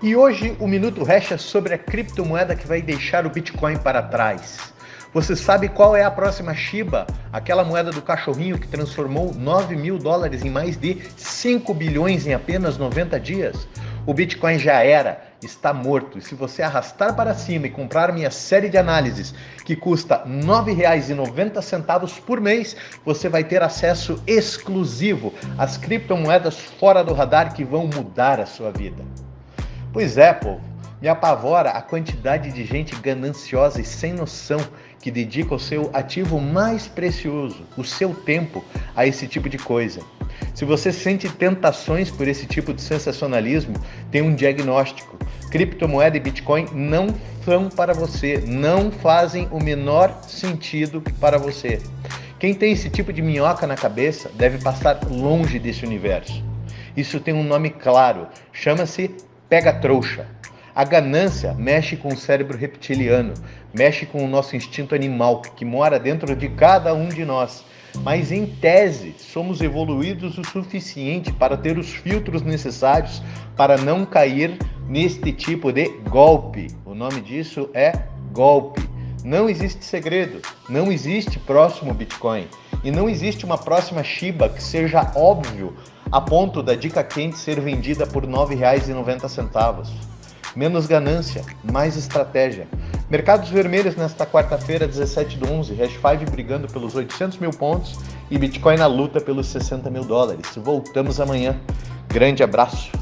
E hoje o Minuto Hash é sobre a criptomoeda que vai deixar o Bitcoin para trás. Você sabe qual é a próxima Shiba? Aquela moeda do cachorrinho que transformou 9 mil dólares em mais de 5 bilhões em apenas 90 dias? O Bitcoin já era, está morto. E se você arrastar para cima e comprar minha série de análises, que custa R$ 9,90 por mês, você vai ter acesso exclusivo às criptomoedas fora do radar que vão mudar a sua vida. Pois é, povo. Me apavora a quantidade de gente gananciosa e sem noção que dedica o seu ativo mais precioso, o seu tempo, a esse tipo de coisa. Se você sente tentações por esse tipo de sensacionalismo, tem um diagnóstico. Criptomoeda e Bitcoin não são para você, não fazem o menor sentido para você. Quem tem esse tipo de minhoca na cabeça deve passar longe desse universo. Isso tem um nome claro, chama-se pega trouxa. A ganância mexe com o cérebro reptiliano, mexe com o nosso instinto animal que mora dentro de cada um de nós. Mas em tese, somos evoluídos o suficiente para ter os filtros necessários para não cair neste tipo de golpe. O nome disso é golpe. Não existe segredo, não existe próximo Bitcoin e não existe uma próxima Shiba que seja óbvio a ponto da dica quente ser vendida por R$ 9,90 menos ganância, mais estratégia. Mercados vermelhos nesta quarta-feira, 17 do 11, Hash 5 brigando pelos 800 mil pontos e Bitcoin na luta pelos 60 mil dólares. Voltamos amanhã. Grande abraço.